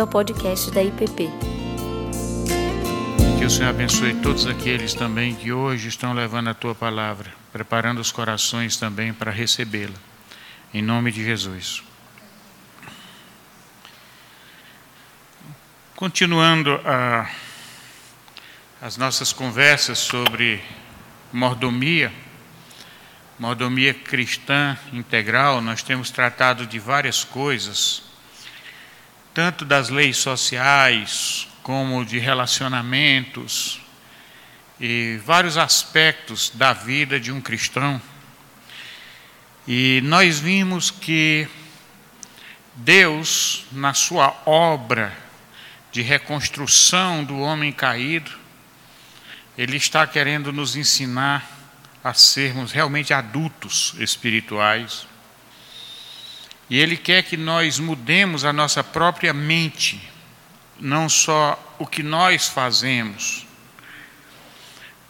ao podcast da IPP. Que o Senhor abençoe todos aqueles também que hoje estão levando a tua palavra, preparando os corações também para recebê-la. Em nome de Jesus. Continuando a, as nossas conversas sobre mordomia, mordomia cristã integral, nós temos tratado de várias coisas, tanto das leis sociais, como de relacionamentos, e vários aspectos da vida de um cristão. E nós vimos que Deus, na sua obra de reconstrução do homem caído, Ele está querendo nos ensinar a sermos realmente adultos espirituais. E Ele quer que nós mudemos a nossa própria mente, não só o que nós fazemos.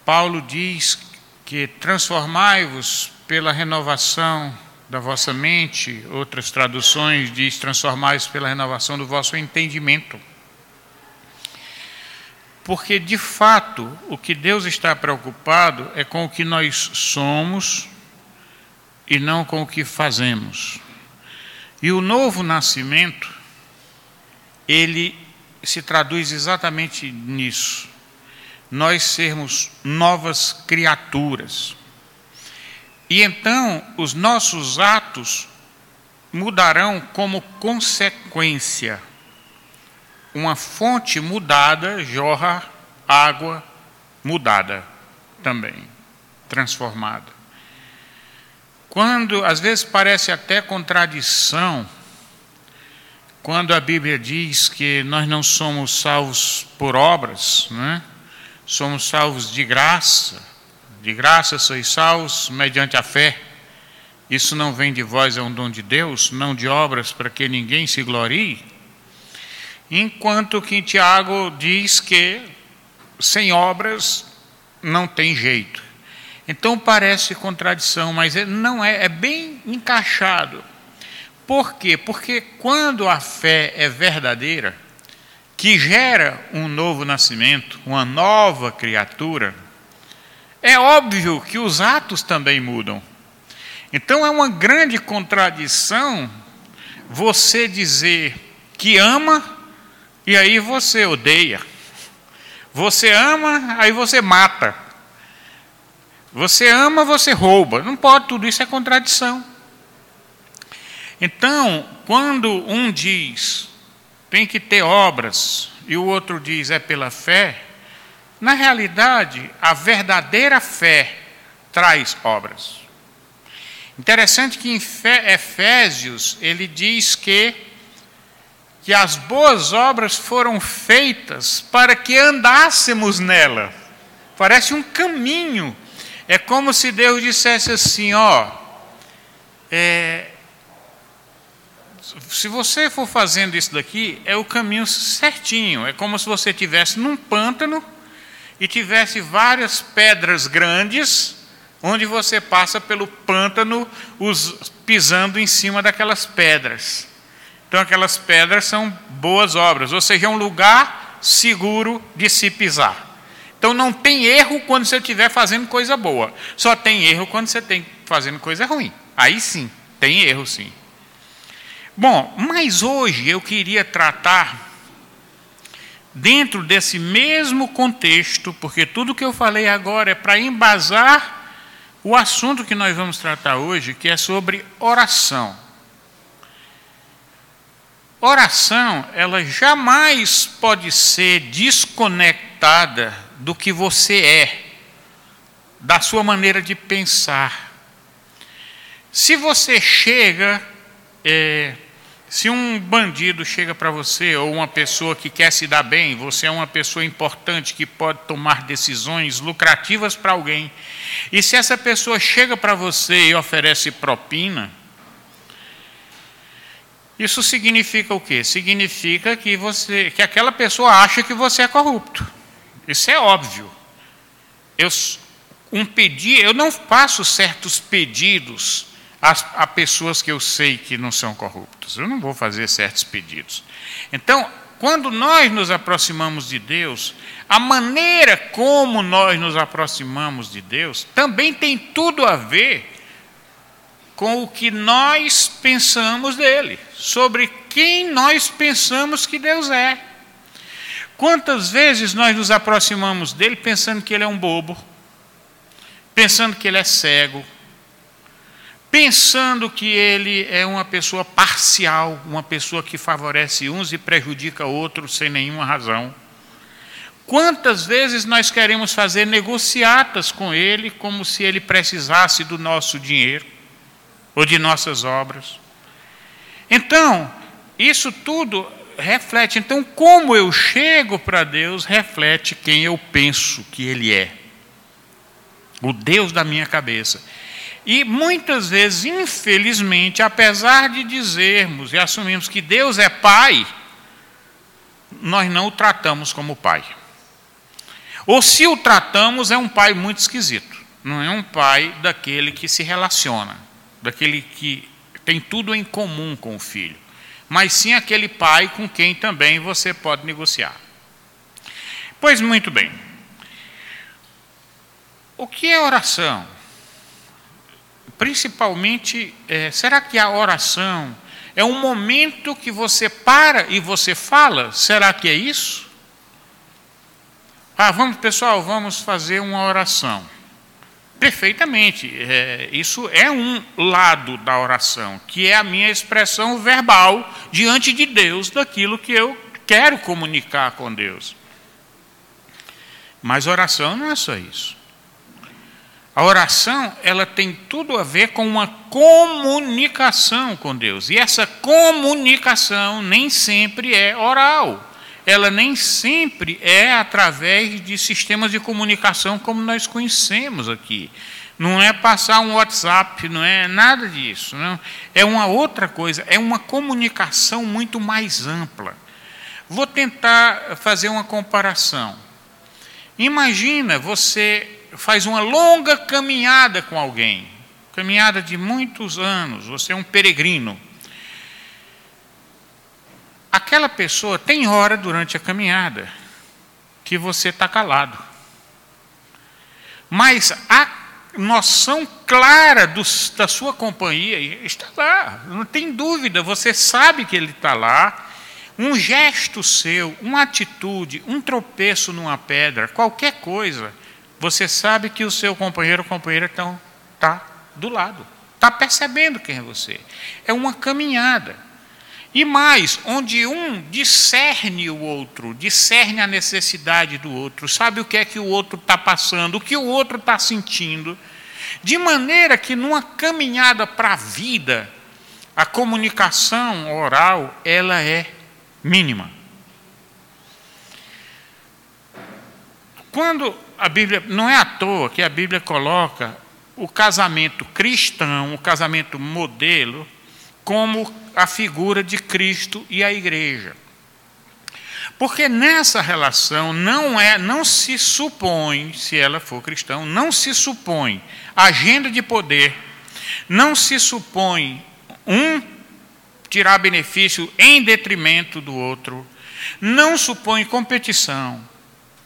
Paulo diz que transformai-vos pela renovação da vossa mente, outras traduções diz transformai-vos pela renovação do vosso entendimento. Porque, de fato, o que Deus está preocupado é com o que nós somos e não com o que fazemos. E o novo nascimento, ele se traduz exatamente nisso. Nós sermos novas criaturas. E então os nossos atos mudarão como consequência uma fonte mudada jorra água mudada também, transformada. Quando, às vezes parece até contradição, quando a Bíblia diz que nós não somos salvos por obras, né? somos salvos de graça, de graça sois salvos mediante a fé. Isso não vem de vós, é um dom de Deus, não de obras para que ninguém se glorie. Enquanto que Tiago diz que sem obras não tem jeito. Então parece contradição, mas é, não é, é bem encaixado. Por quê? Porque quando a fé é verdadeira, que gera um novo nascimento, uma nova criatura, é óbvio que os atos também mudam. Então é uma grande contradição você dizer que ama e aí você odeia. Você ama, aí você mata. Você ama, você rouba. Não pode, tudo isso é contradição. Então, quando um diz tem que ter obras e o outro diz é pela fé, na realidade, a verdadeira fé traz obras. Interessante que em Efésios ele diz que que as boas obras foram feitas para que andássemos nela. Parece um caminho. É como se Deus dissesse assim: ó, é, se você for fazendo isso daqui, é o caminho certinho. É como se você estivesse num pântano e tivesse várias pedras grandes, onde você passa pelo pântano os, pisando em cima daquelas pedras. Então, aquelas pedras são boas obras, ou seja, é um lugar seguro de se pisar. Então, não tem erro quando você estiver fazendo coisa boa, só tem erro quando você está fazendo coisa ruim. Aí sim, tem erro sim. Bom, mas hoje eu queria tratar, dentro desse mesmo contexto, porque tudo que eu falei agora é para embasar o assunto que nós vamos tratar hoje, que é sobre oração. Oração, ela jamais pode ser desconectada do que você é, da sua maneira de pensar. Se você chega, é, se um bandido chega para você, ou uma pessoa que quer se dar bem, você é uma pessoa importante que pode tomar decisões lucrativas para alguém, e se essa pessoa chega para você e oferece propina, isso significa o quê? Significa que você, que aquela pessoa acha que você é corrupto. Isso é óbvio. Eu, um pedir, eu não faço certos pedidos a, a pessoas que eu sei que não são corruptas. Eu não vou fazer certos pedidos. Então, quando nós nos aproximamos de Deus, a maneira como nós nos aproximamos de Deus também tem tudo a ver com o que nós pensamos dele, sobre quem nós pensamos que Deus é. Quantas vezes nós nos aproximamos dele pensando que ele é um bobo, pensando que ele é cego, pensando que ele é uma pessoa parcial, uma pessoa que favorece uns e prejudica outros sem nenhuma razão. Quantas vezes nós queremos fazer negociatas com ele como se ele precisasse do nosso dinheiro? ou de nossas obras. Então, isso tudo reflete. Então, como eu chego para Deus, reflete quem eu penso que Ele é. O Deus da minha cabeça. E muitas vezes, infelizmente, apesar de dizermos e assumirmos que Deus é Pai, nós não o tratamos como Pai. Ou se o tratamos, é um Pai muito esquisito. Não é um Pai daquele que se relaciona daquele que tem tudo em comum com o filho, mas sim aquele pai com quem também você pode negociar. Pois muito bem. O que é oração? Principalmente, é, será que a oração é um momento que você para e você fala? Será que é isso? Ah, vamos, pessoal, vamos fazer uma oração. Perfeitamente. É, isso é um lado da oração, que é a minha expressão verbal diante de Deus daquilo que eu quero comunicar com Deus. Mas oração não é só isso. A oração, ela tem tudo a ver com uma comunicação com Deus. E essa comunicação nem sempre é oral ela nem sempre é através de sistemas de comunicação como nós conhecemos aqui. Não é passar um WhatsApp, não é nada disso. Não. É uma outra coisa, é uma comunicação muito mais ampla. Vou tentar fazer uma comparação. Imagina você faz uma longa caminhada com alguém, caminhada de muitos anos, você é um peregrino aquela pessoa tem hora durante a caminhada que você está calado. Mas a noção clara do, da sua companhia está lá, não tem dúvida, você sabe que ele está lá. Um gesto seu, uma atitude, um tropeço numa pedra, qualquer coisa, você sabe que o seu companheiro ou companheira está tá do lado, está percebendo quem é você. É uma caminhada. E mais, onde um discerne o outro, discerne a necessidade do outro, sabe o que é que o outro está passando, o que o outro está sentindo, de maneira que numa caminhada para a vida, a comunicação oral ela é mínima. Quando a Bíblia, não é à toa que a Bíblia coloca o casamento cristão, o casamento modelo, como a figura de Cristo e a igreja. Porque nessa relação não é, não se supõe, se ela for cristã, não se supõe agenda de poder, não se supõe um tirar benefício em detrimento do outro, não supõe competição,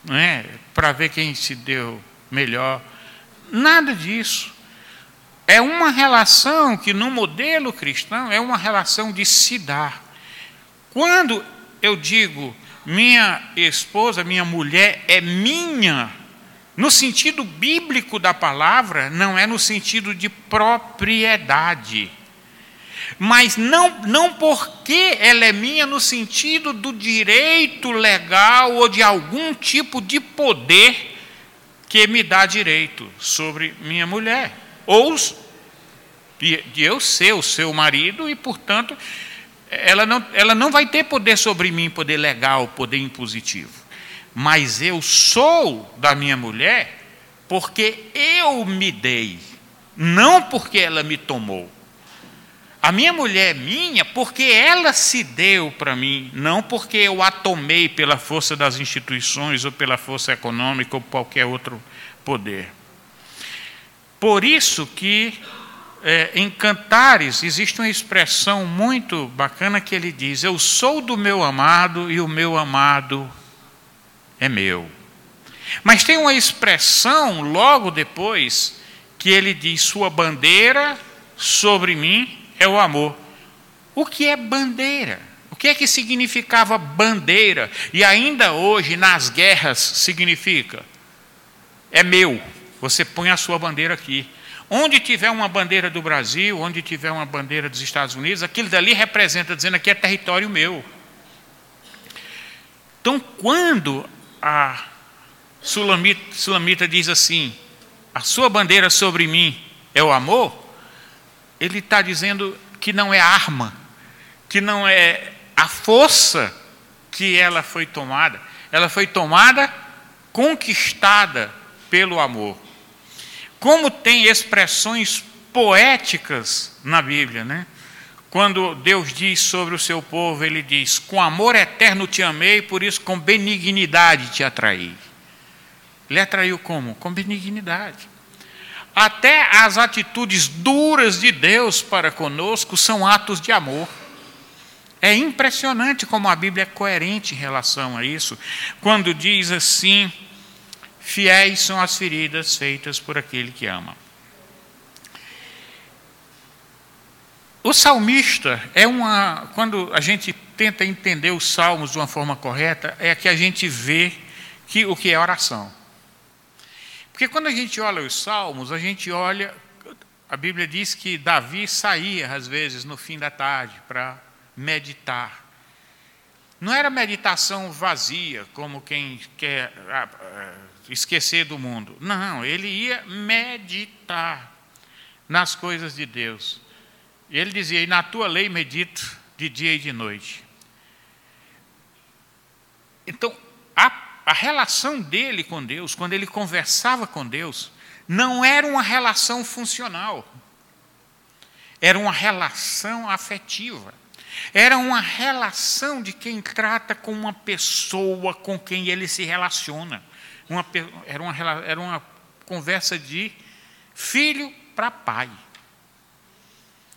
não é, para ver quem se deu melhor, nada disso. É uma relação que, no modelo cristão, é uma relação de se dar. Quando eu digo minha esposa, minha mulher é minha, no sentido bíblico da palavra, não é no sentido de propriedade. Mas não, não porque ela é minha no sentido do direito legal ou de algum tipo de poder que me dá direito sobre minha mulher ou de, de eu ser o seu marido e, portanto, ela não, ela não vai ter poder sobre mim, poder legal, poder impositivo. Mas eu sou da minha mulher porque eu me dei, não porque ela me tomou. A minha mulher é minha porque ela se deu para mim, não porque eu a tomei pela força das instituições ou pela força econômica ou qualquer outro poder. Por isso que é, em Cantares, existe uma expressão muito bacana que ele diz: Eu sou do meu amado e o meu amado é meu. Mas tem uma expressão logo depois que ele diz: Sua bandeira sobre mim é o amor. O que é bandeira? O que é que significava bandeira? E ainda hoje, nas guerras, significa: é meu. Você põe a sua bandeira aqui. Onde tiver uma bandeira do Brasil, onde tiver uma bandeira dos Estados Unidos, aquilo dali representa, dizendo aqui é território meu. Então, quando a Sulamita, Sulamita diz assim: a sua bandeira sobre mim é o amor, ele está dizendo que não é arma, que não é a força que ela foi tomada, ela foi tomada, conquistada pelo amor. Como tem expressões poéticas na Bíblia, né? Quando Deus diz sobre o seu povo, ele diz: Com amor eterno te amei, por isso com benignidade te atraí. Ele atraiu como? Com benignidade. Até as atitudes duras de Deus para conosco são atos de amor. É impressionante como a Bíblia é coerente em relação a isso, quando diz assim: Fiéis são as feridas feitas por aquele que ama. O salmista é uma. Quando a gente tenta entender os salmos de uma forma correta, é que a gente vê que, o que é oração. Porque quando a gente olha os salmos, a gente olha. A Bíblia diz que Davi saía, às vezes, no fim da tarde, para meditar. Não era meditação vazia, como quem quer ah, esquecer do mundo. Não, ele ia meditar nas coisas de Deus. Ele dizia: E na tua lei medito de dia e de noite. Então, a, a relação dele com Deus, quando ele conversava com Deus, não era uma relação funcional, era uma relação afetiva. Era uma relação de quem trata com uma pessoa com quem ele se relaciona. Uma, era, uma, era uma conversa de filho para pai.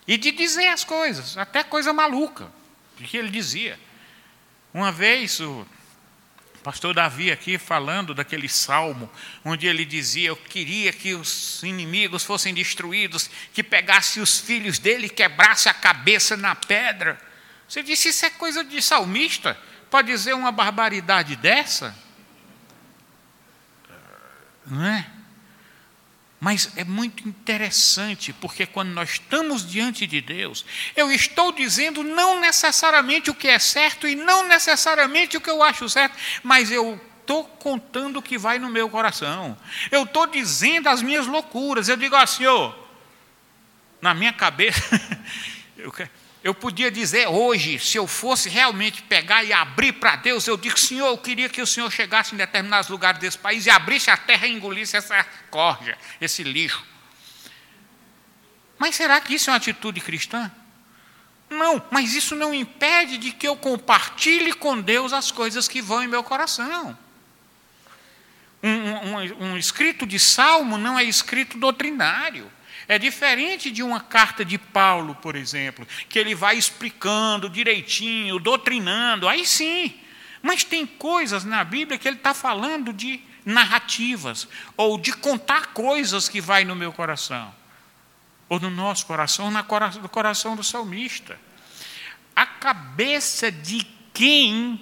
E de dizer as coisas, até coisa maluca, que ele dizia. Uma vez o pastor Davi aqui falando daquele salmo, onde ele dizia: Eu queria que os inimigos fossem destruídos, que pegasse os filhos dele e quebrasse a cabeça na pedra. Você disse: Isso é coisa de salmista? Pode dizer uma barbaridade dessa? Não é? Mas é muito interessante, porque quando nós estamos diante de Deus, eu estou dizendo não necessariamente o que é certo e não necessariamente o que eu acho certo, mas eu estou contando o que vai no meu coração. Eu estou dizendo as minhas loucuras. Eu digo assim, Senhor, na minha cabeça, eu quero eu podia dizer hoje, se eu fosse realmente pegar e abrir para Deus, eu digo, Senhor, eu queria que o Senhor chegasse em determinados lugares desse país e abrisse a terra e engolisse essa corja, esse lixo. Mas será que isso é uma atitude cristã? Não, mas isso não impede de que eu compartilhe com Deus as coisas que vão em meu coração. Um, um, um escrito de salmo não é escrito doutrinário. É diferente de uma carta de Paulo, por exemplo, que ele vai explicando direitinho, doutrinando, aí sim. Mas tem coisas na Bíblia que ele está falando de narrativas, ou de contar coisas que vai no meu coração, ou no nosso coração, ou no coração do salmista. A cabeça de quem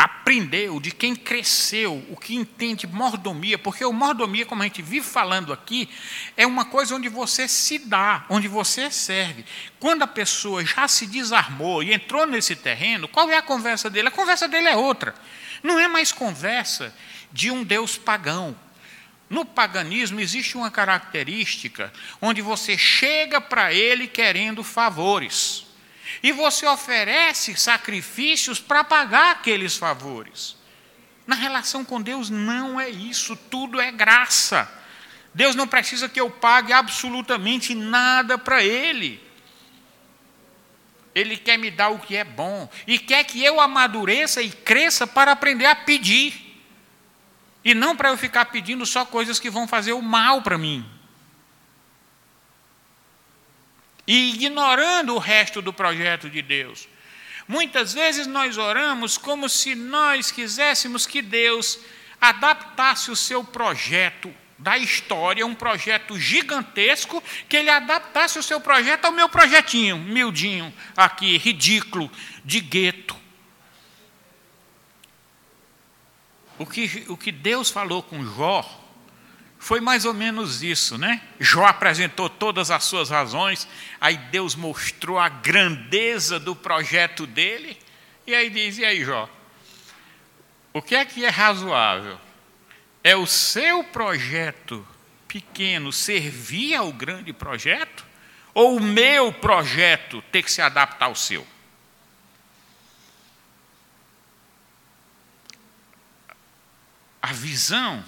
aprendeu, de quem cresceu, o que entende mordomia, porque o mordomia, como a gente vive falando aqui, é uma coisa onde você se dá, onde você serve. Quando a pessoa já se desarmou e entrou nesse terreno, qual é a conversa dele? A conversa dele é outra. Não é mais conversa de um Deus pagão. No paganismo existe uma característica onde você chega para ele querendo favores. E você oferece sacrifícios para pagar aqueles favores. Na relação com Deus não é isso, tudo é graça. Deus não precisa que eu pague absolutamente nada para Ele. Ele quer me dar o que é bom e quer que eu amadureça e cresça para aprender a pedir. E não para eu ficar pedindo só coisas que vão fazer o mal para mim. E ignorando o resto do projeto de Deus. Muitas vezes nós oramos como se nós quiséssemos que Deus adaptasse o seu projeto da história, um projeto gigantesco, que ele adaptasse o seu projeto ao meu projetinho, miudinho, aqui, ridículo, de gueto. O que, o que Deus falou com Jó foi mais ou menos isso, né? Jó apresentou todas as suas razões, aí Deus mostrou a grandeza do projeto dele, e aí diz: e aí, Jó? O que é que é razoável? É o seu projeto pequeno servir ao grande projeto? Ou o meu projeto ter que se adaptar ao seu? A visão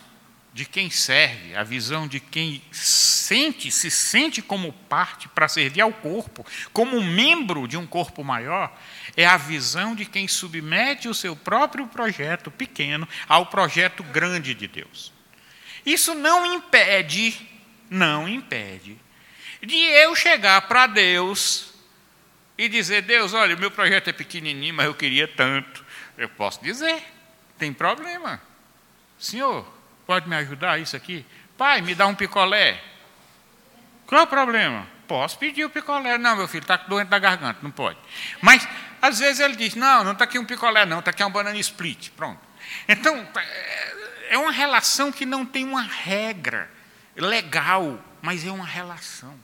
de quem serve, a visão de quem sente, se sente como parte para servir ao corpo, como membro de um corpo maior, é a visão de quem submete o seu próprio projeto pequeno ao projeto grande de Deus. Isso não impede, não impede, de eu chegar para Deus e dizer: Deus, olha, o meu projeto é pequenininho, mas eu queria tanto. Eu posso dizer, tem problema. Senhor, pode me ajudar isso aqui? Pai, me dá um picolé. Qual é o problema? Posso pedir o picolé. Não, meu filho, está doente da garganta, não pode. Mas, às vezes ele diz, não, não está aqui um picolé, não, está aqui uma banana split. Pronto. Então, é uma relação que não tem uma regra legal, mas é uma relação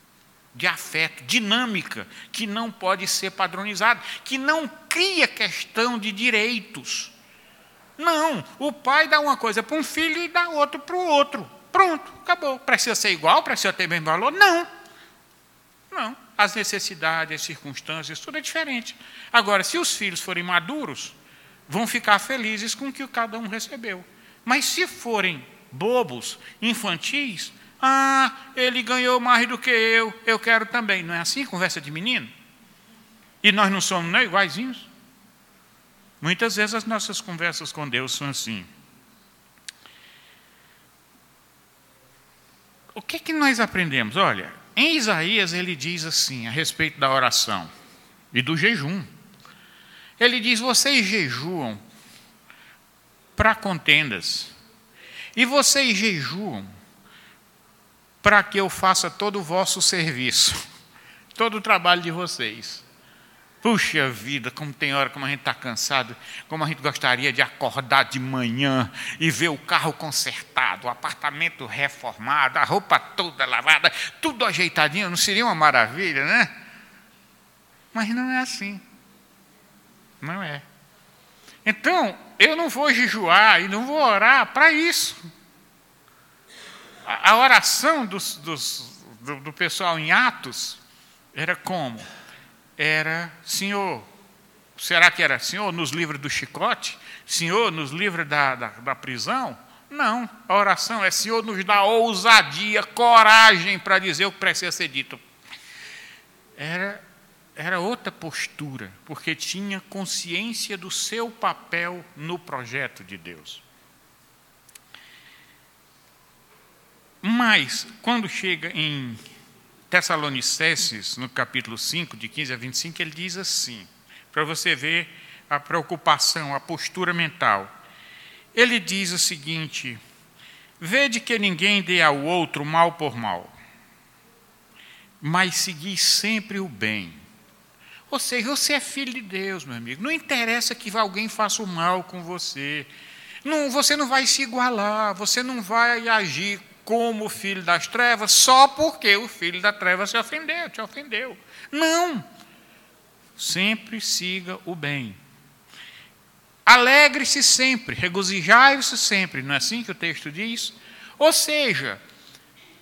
de afeto, dinâmica, que não pode ser padronizada, que não cria questão de direitos. Não, o pai dá uma coisa para um filho e dá outra para o outro. Pronto, acabou. Precisa ser igual, precisa ter mesmo valor? Não. Não. As necessidades, as circunstâncias, tudo é diferente. Agora, se os filhos forem maduros, vão ficar felizes com o que cada um recebeu. Mas se forem bobos, infantis, ah, ele ganhou mais do que eu, eu quero também. Não é assim conversa de menino? E nós não somos não, iguaizinhos? Muitas vezes as nossas conversas com Deus são assim. O que, que nós aprendemos? Olha, em Isaías ele diz assim, a respeito da oração e do jejum. Ele diz: vocês jejuam para contendas, e vocês jejuam para que eu faça todo o vosso serviço, todo o trabalho de vocês. Puxa vida, como tem hora como a gente está cansado, como a gente gostaria de acordar de manhã e ver o carro consertado, o apartamento reformado, a roupa toda lavada, tudo ajeitadinho, não seria uma maravilha, né? Mas não é assim. Não é. Então, eu não vou jejuar e não vou orar para isso. A, oração dos, dos, do, do pessoal em Atos era como? Era Senhor. Será que era Senhor nos livra do chicote? Senhor nos livra da, da, da prisão? Não, a oração é Senhor nos dá ousadia, coragem para dizer o que precisa ser dito. Era, era outra postura, porque tinha consciência do seu papel no projeto de Deus. Mas, quando chega em Tessalonicenses, no capítulo 5, de 15 a 25, ele diz assim, para você ver a preocupação, a postura mental. Ele diz o seguinte: Vede que ninguém dê ao outro mal por mal, mas segui sempre o bem. Ou seja, você é filho de Deus, meu amigo. Não interessa que alguém faça o mal com você. Não, você não vai se igualar, você não vai agir como filho das trevas só porque o filho da treva se ofendeu, te ofendeu. Não. Sempre siga o bem. Alegre-se sempre, regozijai-se sempre, não é assim que o texto diz? Ou seja,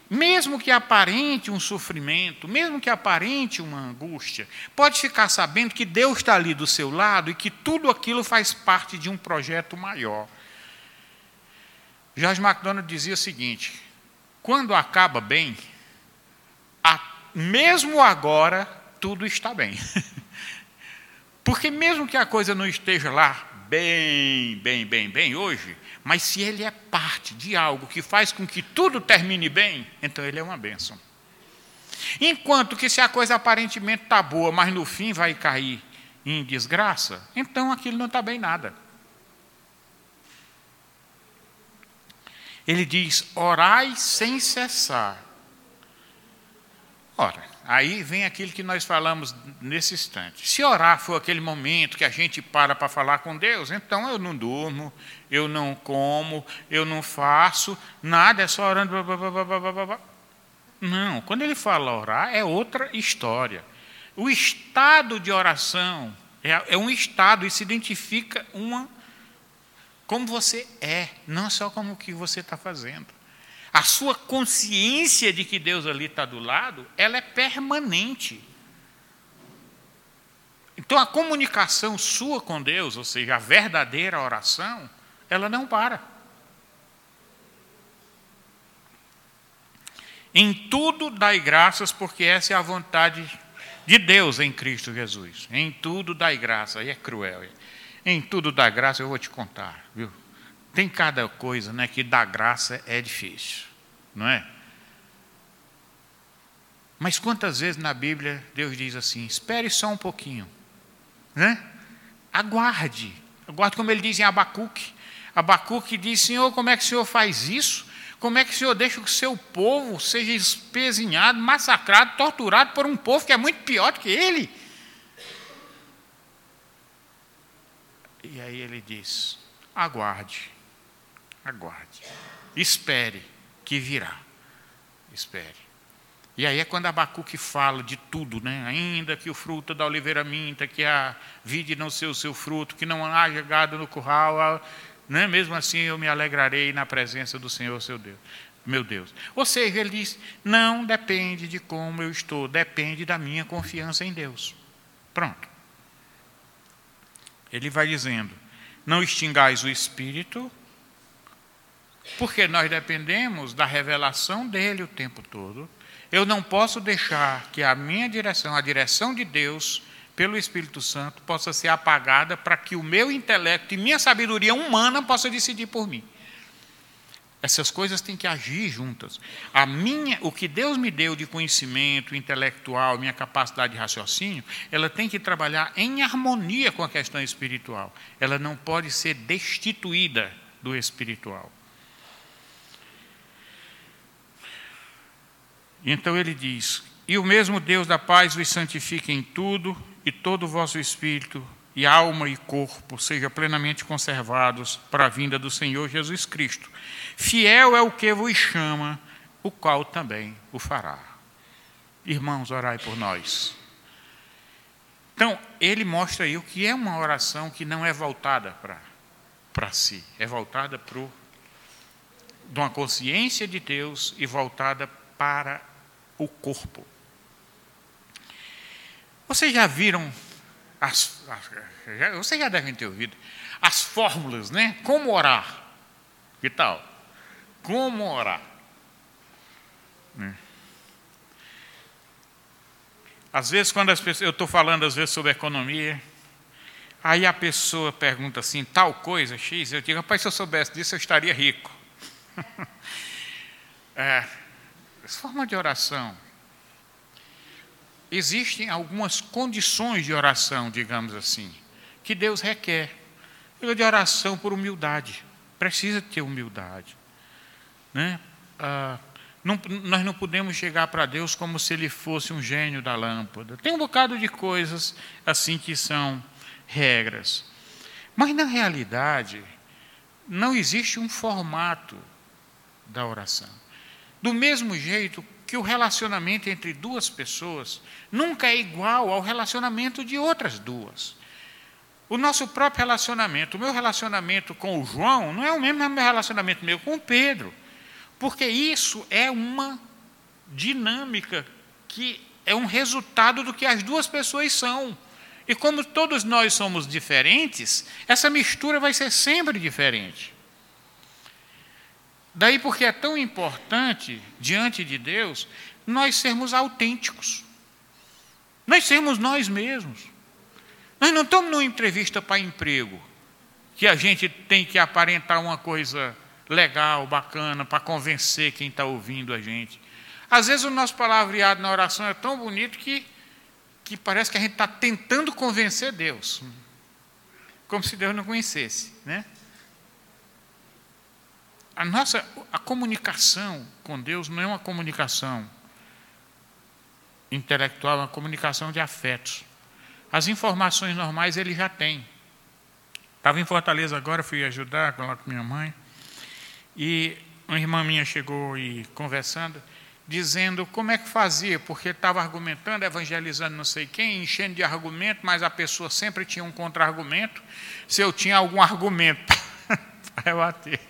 mesmo que aparente um sofrimento, mesmo que aparente uma angústia, pode ficar sabendo que Deus está ali do seu lado e que tudo aquilo faz parte de um projeto maior. George MacDonald dizia o seguinte: quando acaba bem, a, mesmo agora, tudo está bem. Porque mesmo que a coisa não esteja lá bem, bem, bem, bem hoje, mas se ele é parte de algo que faz com que tudo termine bem, então ele é uma bênção. Enquanto que se a coisa aparentemente está boa, mas no fim vai cair em desgraça, então aquilo não está bem nada. Ele diz: orai sem cessar. Ora, aí vem aquilo que nós falamos nesse instante. Se orar for aquele momento que a gente para para falar com Deus, então eu não durmo, eu não como, eu não faço nada, é só orando. Blá, blá, blá, não, quando ele fala orar, é outra história. O estado de oração é, é um estado e se identifica uma como você é, não só como o que você está fazendo. A sua consciência de que Deus ali está do lado, ela é permanente. Então a comunicação sua com Deus, ou seja, a verdadeira oração, ela não para. Em tudo dai graças, porque essa é a vontade de Deus em Cristo Jesus. Em tudo dai graça. Aí é cruel. Em tudo dá graça, eu vou te contar, viu? Tem cada coisa né, que dar graça é difícil, não é? Mas quantas vezes na Bíblia Deus diz assim: espere só um pouquinho, né? aguarde, aguarde, como ele diz em Abacuque. Abacuque diz: Senhor, como é que o Senhor faz isso? Como é que o Senhor deixa que o seu povo seja espezinhado, massacrado, torturado por um povo que é muito pior do que ele? E aí ele diz: aguarde, aguarde, espere que virá, espere. E aí é quando Abacuque fala de tudo, né? Ainda que o fruto da oliveira minta, que a vide não ser o seu fruto, que não haja gado no curral, né? mesmo assim eu me alegrarei na presença do Senhor, seu Deus, meu Deus. Ou seja, ele diz: não depende de como eu estou, depende da minha confiança em Deus. Pronto. Ele vai dizendo: não extingais o espírito, porque nós dependemos da revelação dele o tempo todo. Eu não posso deixar que a minha direção, a direção de Deus, pelo Espírito Santo, possa ser apagada para que o meu intelecto e minha sabedoria humana possa decidir por mim. Essas coisas têm que agir juntas. A minha, o que Deus me deu de conhecimento intelectual, minha capacidade de raciocínio, ela tem que trabalhar em harmonia com a questão espiritual. Ela não pode ser destituída do espiritual. Então ele diz: E o mesmo Deus da paz os santifique em tudo, e todo o vosso espírito, e alma e corpo sejam plenamente conservados para a vinda do Senhor Jesus Cristo. Fiel é o que vos chama, o qual também o fará. Irmãos, orai por nós. Então, ele mostra aí o que é uma oração que não é voltada para si, é voltada para uma consciência de Deus e voltada para o corpo. Vocês já viram, as, as, vocês já devem ter ouvido, as fórmulas, né? Como orar. Que tal? como orar. Né? Às vezes, quando as pessoas, eu estou falando às vezes sobre economia, aí a pessoa pergunta assim, tal coisa, X, eu digo, rapaz, se eu soubesse disso, eu estaria rico. é, forma de oração. Existem algumas condições de oração, digamos assim, que Deus requer. De oração por humildade. Precisa ter humildade. Né? Ah, não, nós não podemos chegar para Deus como se Ele fosse um gênio da lâmpada. Tem um bocado de coisas assim que são regras. Mas, na realidade, não existe um formato da oração. Do mesmo jeito que o relacionamento entre duas pessoas nunca é igual ao relacionamento de outras duas. O nosso próprio relacionamento, o meu relacionamento com o João, não é o mesmo relacionamento meu com o Pedro. Porque isso é uma dinâmica que é um resultado do que as duas pessoas são. E como todos nós somos diferentes, essa mistura vai ser sempre diferente. Daí porque é tão importante, diante de Deus, nós sermos autênticos. Nós sermos nós mesmos. Nós não estamos numa entrevista para emprego, que a gente tem que aparentar uma coisa legal, bacana, para convencer quem está ouvindo a gente. Às vezes o nosso palavreado na oração é tão bonito que, que parece que a gente está tentando convencer Deus. Como se Deus não conhecesse. Né? A nossa a comunicação com Deus não é uma comunicação intelectual, é uma comunicação de afetos. As informações normais ele já tem. Estava em Fortaleza agora, fui ajudar lá com minha mãe. E uma irmã minha chegou e conversando, dizendo como é que fazia, porque estava argumentando, evangelizando não sei quem, enchendo de argumento, mas a pessoa sempre tinha um contra-argumento. Se eu tinha algum argumento para bater,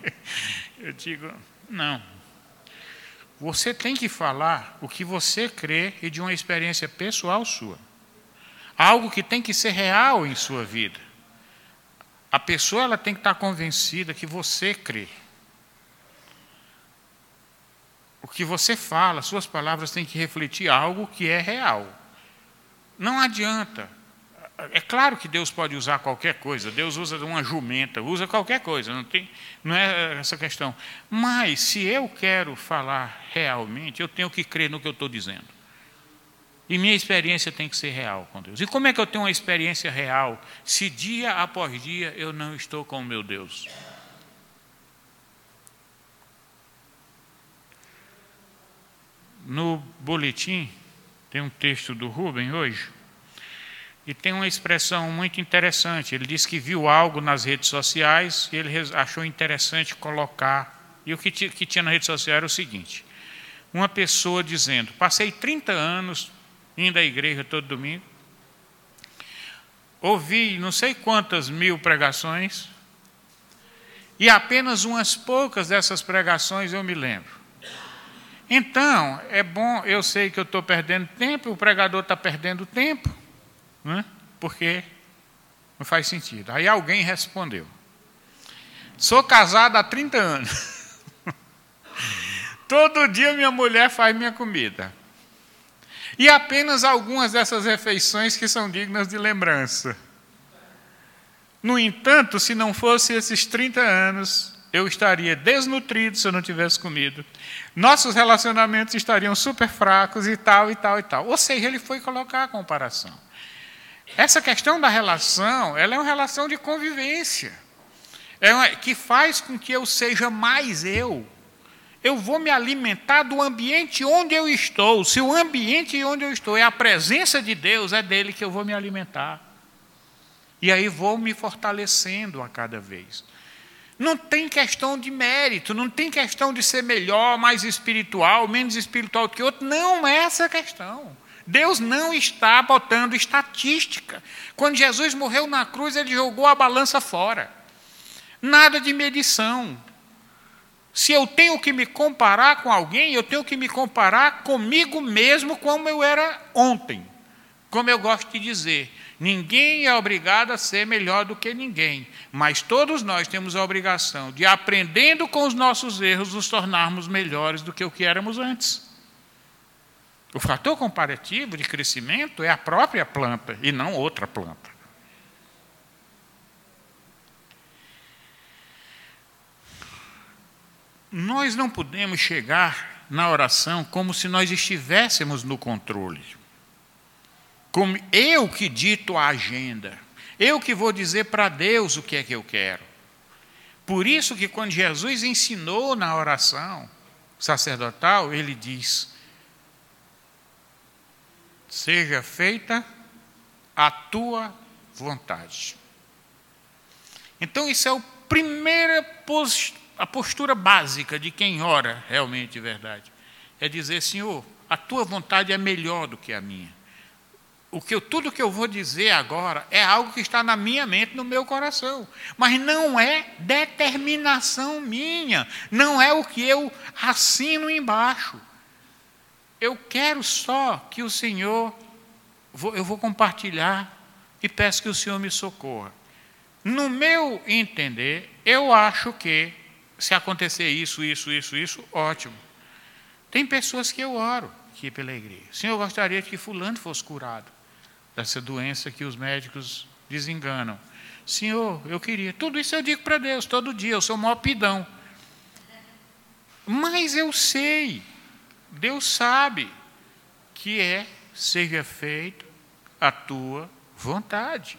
eu digo, não. Você tem que falar o que você crê e de uma experiência pessoal sua. Algo que tem que ser real em sua vida. A pessoa ela tem que estar convencida que você crê. O que você fala, suas palavras têm que refletir algo que é real. Não adianta. É claro que Deus pode usar qualquer coisa. Deus usa uma jumenta, usa qualquer coisa. Não, tem, não é essa questão. Mas se eu quero falar realmente, eu tenho que crer no que eu estou dizendo. E minha experiência tem que ser real com Deus. E como é que eu tenho uma experiência real se dia após dia eu não estou com o meu Deus? No boletim, tem um texto do Rubem hoje, e tem uma expressão muito interessante. Ele disse que viu algo nas redes sociais e ele achou interessante colocar. E o que, que tinha na rede social era o seguinte: uma pessoa dizendo, passei 30 anos indo à igreja todo domingo, ouvi não sei quantas mil pregações, e apenas umas poucas dessas pregações eu me lembro. Então, é bom, eu sei que eu estou perdendo tempo, o pregador está perdendo tempo, né? porque não faz sentido. Aí alguém respondeu: Sou casado há 30 anos. Todo dia minha mulher faz minha comida. E apenas algumas dessas refeições que são dignas de lembrança. No entanto, se não fosse esses 30 anos, eu estaria desnutrido se eu não tivesse comido. Nossos relacionamentos estariam super fracos e tal, e tal, e tal. Ou seja, ele foi colocar a comparação. Essa questão da relação, ela é uma relação de convivência. É uma, que faz com que eu seja mais eu. Eu vou me alimentar do ambiente onde eu estou. Se o ambiente onde eu estou é a presença de Deus, é dele que eu vou me alimentar. E aí vou me fortalecendo a cada vez. Não tem questão de mérito, não tem questão de ser melhor, mais espiritual, menos espiritual que outro. Não é essa a questão. Deus não está botando estatística. Quando Jesus morreu na cruz, ele jogou a balança fora. Nada de medição. Se eu tenho que me comparar com alguém, eu tenho que me comparar comigo mesmo como eu era ontem. Como eu gosto de dizer, Ninguém é obrigado a ser melhor do que ninguém, mas todos nós temos a obrigação de, aprendendo com os nossos erros, nos tornarmos melhores do que o que éramos antes. O fator comparativo de crescimento é a própria planta e não outra planta. Nós não podemos chegar na oração como se nós estivéssemos no controle como eu que dito a agenda, eu que vou dizer para Deus o que é que eu quero. Por isso que quando Jesus ensinou na oração sacerdotal, ele diz: Seja feita a tua vontade. Então isso é a primeira a postura básica de quem ora realmente de verdade. É dizer, Senhor, a tua vontade é melhor do que a minha o que eu, tudo que eu vou dizer agora é algo que está na minha mente, no meu coração. Mas não é determinação minha. Não é o que eu assino embaixo. Eu quero só que o Senhor, eu vou compartilhar e peço que o Senhor me socorra. No meu entender, eu acho que se acontecer isso, isso, isso, isso, ótimo. Tem pessoas que eu oro aqui pela igreja. Senhor, eu gostaria que fulano fosse curado dessa doença que os médicos desenganam. Senhor, eu queria. Tudo isso eu digo para Deus todo dia, eu sou maior pidão. Mas eu sei Deus sabe que é seja feita a tua vontade.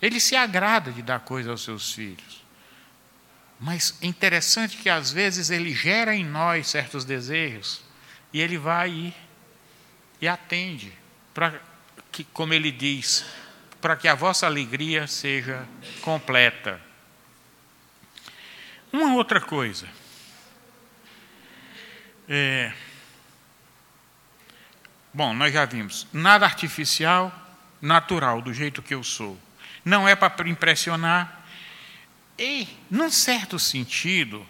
Ele se agrada de dar coisa aos seus filhos. Mas é interessante que às vezes ele gera em nós certos desejos e ele vai e atende para que, como ele diz, para que a vossa alegria seja completa. Uma outra coisa. É, bom, nós já vimos, nada artificial, natural, do jeito que eu sou. Não é para impressionar. E, num certo sentido,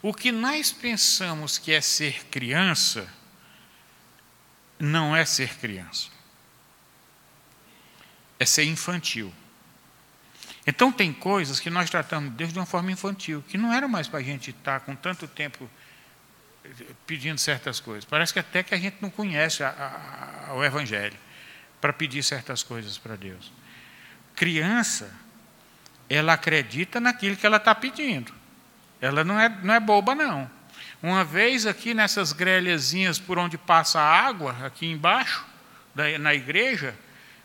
o que nós pensamos que é ser criança, não é ser criança. É ser infantil. Então, tem coisas que nós tratamos de Deus de uma forma infantil, que não era mais para a gente estar com tanto tempo pedindo certas coisas. Parece que até que a gente não conhece a, a, o Evangelho para pedir certas coisas para Deus. Criança, ela acredita naquilo que ela está pedindo. Ela não é, não é boba, não. Uma vez aqui nessas grelhazinhas por onde passa a água, aqui embaixo, da, na igreja,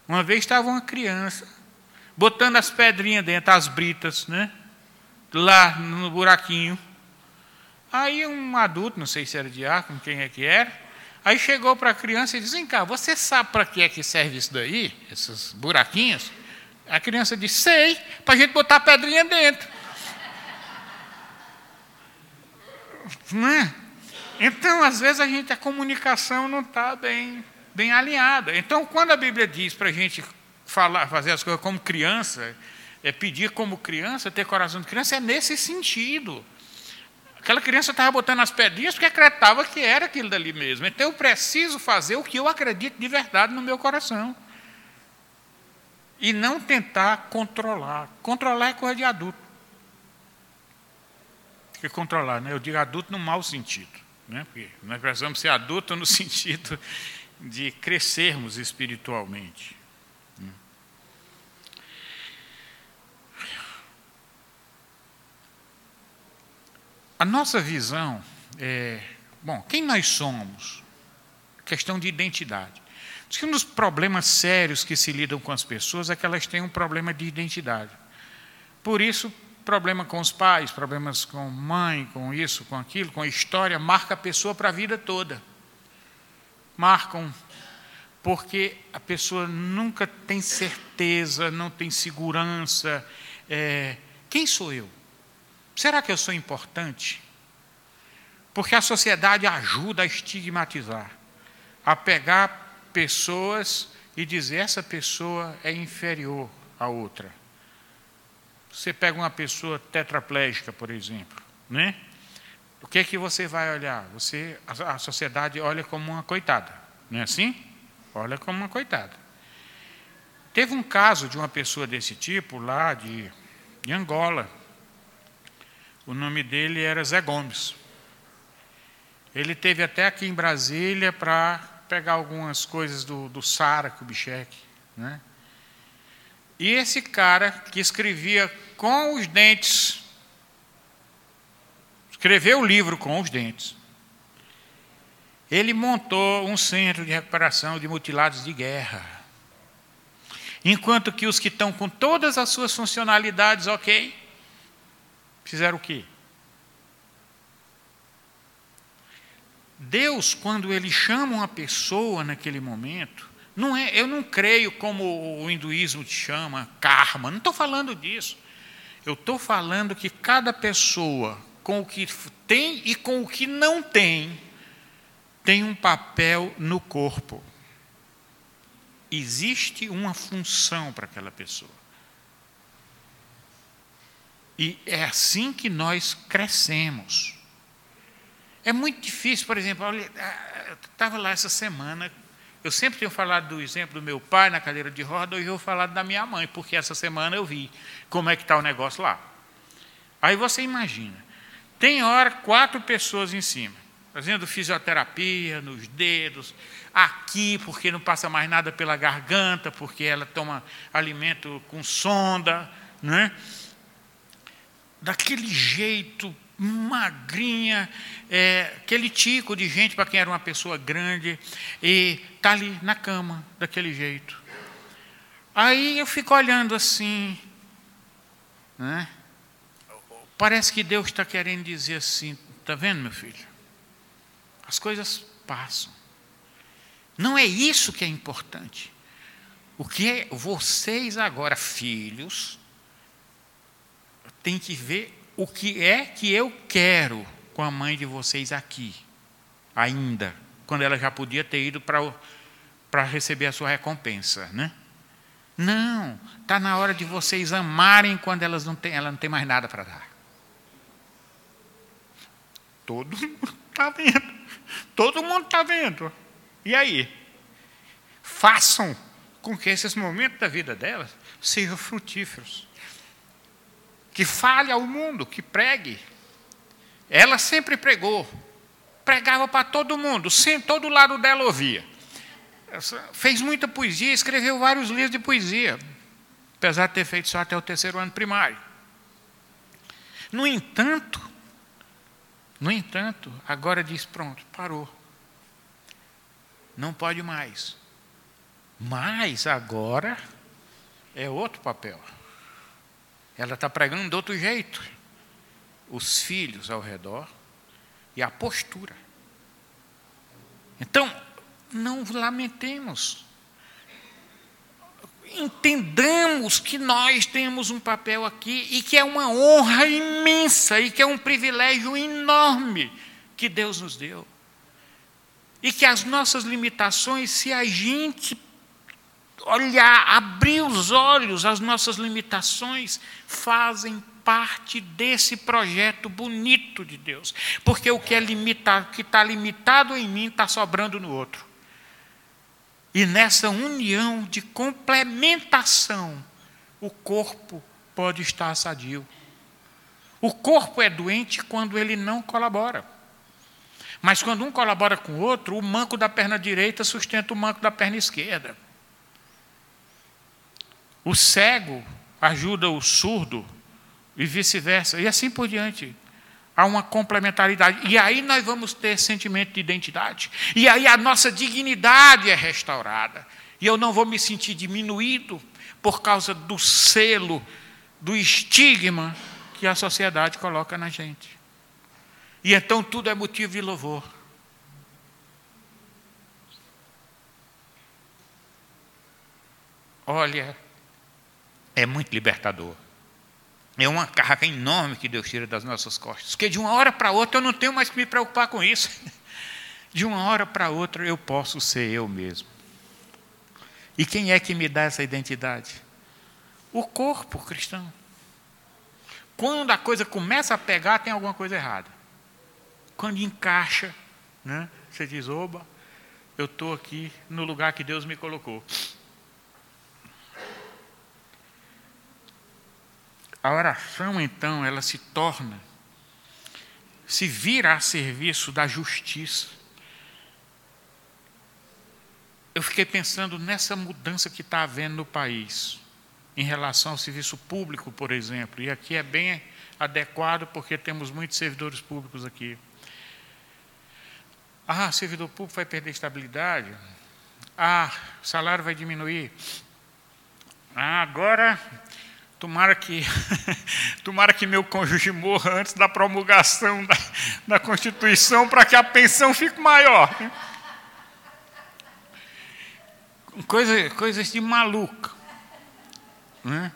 uma vez estava uma criança botando as pedrinhas dentro, as britas, né? Lá no buraquinho. Aí um adulto, não sei se era diácono, quem é que era, aí chegou para a criança e disse: Vem cá, você sabe para que é que serve isso daí, esses buraquinhos? A criança disse: Sei, para a gente botar a pedrinha dentro. Não é? Então, às vezes, a gente, a comunicação não está bem, bem alinhada. Então, quando a Bíblia diz para a gente falar, fazer as coisas como criança, é pedir como criança, ter coração de criança, é nesse sentido. Aquela criança estava botando as pedrinhas porque acreditava que era aquilo dali mesmo. Então eu preciso fazer o que eu acredito de verdade no meu coração. E não tentar controlar. Controlar é coisa de adulto. Que controlar, né? Eu digo adulto no mau sentido. Né? Porque nós precisamos ser adultos no sentido de crescermos espiritualmente. A nossa visão é, bom, quem nós somos? Questão de identidade. Diz que um dos problemas sérios que se lidam com as pessoas é que elas têm um problema de identidade. Por isso, problema com os pais, problemas com mãe, com isso, com aquilo, com a história, marca a pessoa para a vida toda. Marcam porque a pessoa nunca tem certeza, não tem segurança. É, quem sou eu? Será que eu sou importante? Porque a sociedade ajuda a estigmatizar, a pegar pessoas e dizer essa pessoa é inferior à outra. Você pega uma pessoa tetraplégica, por exemplo, né? O que é que você vai olhar? Você, a, a sociedade olha como uma coitada, não é assim? Olha como uma coitada. Teve um caso de uma pessoa desse tipo lá de, de Angola, o nome dele era Zé Gomes. Ele teve até aqui em Brasília para pegar algumas coisas do, do Sara Kubitschek. Né? E esse cara que escrevia com os dentes, escreveu o livro com os dentes, ele montou um centro de recuperação de mutilados de guerra. Enquanto que os que estão com todas as suas funcionalidades ok, Fizeram o quê? Deus, quando ele chama uma pessoa naquele momento, não é, eu não creio como o hinduísmo te chama, karma, não estou falando disso. Eu estou falando que cada pessoa, com o que tem e com o que não tem, tem um papel no corpo. Existe uma função para aquela pessoa. E é assim que nós crescemos. É muito difícil, por exemplo, ah, eu estava lá essa semana, eu sempre tenho falado do exemplo do meu pai na cadeira de roda, hoje eu vou falar da minha mãe, porque essa semana eu vi como é que está o negócio lá. Aí você imagina, tem hora quatro pessoas em cima, fazendo fisioterapia nos dedos, aqui porque não passa mais nada pela garganta, porque ela toma alimento com sonda, né? Daquele jeito magrinha, é, aquele tico de gente para quem era uma pessoa grande, e está ali na cama, daquele jeito. Aí eu fico olhando assim, né? Parece que Deus está querendo dizer assim: está vendo, meu filho? As coisas passam. Não é isso que é importante. O que é vocês agora, filhos, têm que ver o que é que eu quero com a mãe de vocês aqui, ainda, quando ela já podia ter ido para receber a sua recompensa, né? Não, está na hora de vocês amarem quando elas não têm, ela não tem mais nada para dar. Todo mundo está vendo. Todo mundo está vendo. E aí? Façam com que esses momentos da vida delas sejam frutíferos. Que fale ao mundo, que pregue. Ela sempre pregou. Pregava para todo mundo, sem todo lado dela ouvia. Fez muita poesia, escreveu vários livros de poesia, apesar de ter feito só até o terceiro ano primário. No entanto, no entanto, agora diz: pronto, parou. Não pode mais. Mas agora é outro papel. Ela está pregando de outro jeito. Os filhos ao redor e a postura. Então, não lamentemos. Entendamos que nós temos um papel aqui e que é uma honra imensa e que é um privilégio enorme que Deus nos deu. E que as nossas limitações, se a gente olhar, abrir os olhos, as nossas limitações fazem parte desse projeto bonito de Deus. Porque o que é limitado, que está limitado em mim, está sobrando no outro. E nessa união de complementação, o corpo pode estar sadio. O corpo é doente quando ele não colabora. Mas quando um colabora com o outro, o manco da perna direita sustenta o manco da perna esquerda. O cego ajuda o surdo e vice-versa, e assim por diante. Há uma complementaridade. E aí nós vamos ter sentimento de identidade. E aí a nossa dignidade é restaurada. E eu não vou me sentir diminuído por causa do selo, do estigma que a sociedade coloca na gente. E então tudo é motivo de louvor. Olha, é muito libertador. É uma carga enorme que Deus tira das nossas costas. Porque de uma hora para outra eu não tenho mais que me preocupar com isso. De uma hora para outra eu posso ser eu mesmo. E quem é que me dá essa identidade? O corpo cristão. Quando a coisa começa a pegar, tem alguma coisa errada. Quando encaixa, né, você diz: oba, eu estou aqui no lugar que Deus me colocou. A oração, então, ela se torna, se vira a serviço da justiça. Eu fiquei pensando nessa mudança que está havendo no país, em relação ao serviço público, por exemplo, e aqui é bem adequado porque temos muitos servidores públicos aqui. Ah, servidor público vai perder estabilidade. Ah, salário vai diminuir. Ah, agora Tomara que, tomara que meu cônjuge morra antes da promulgação da, da Constituição para que a pensão fique maior. Coisa, coisas de maluca. Né?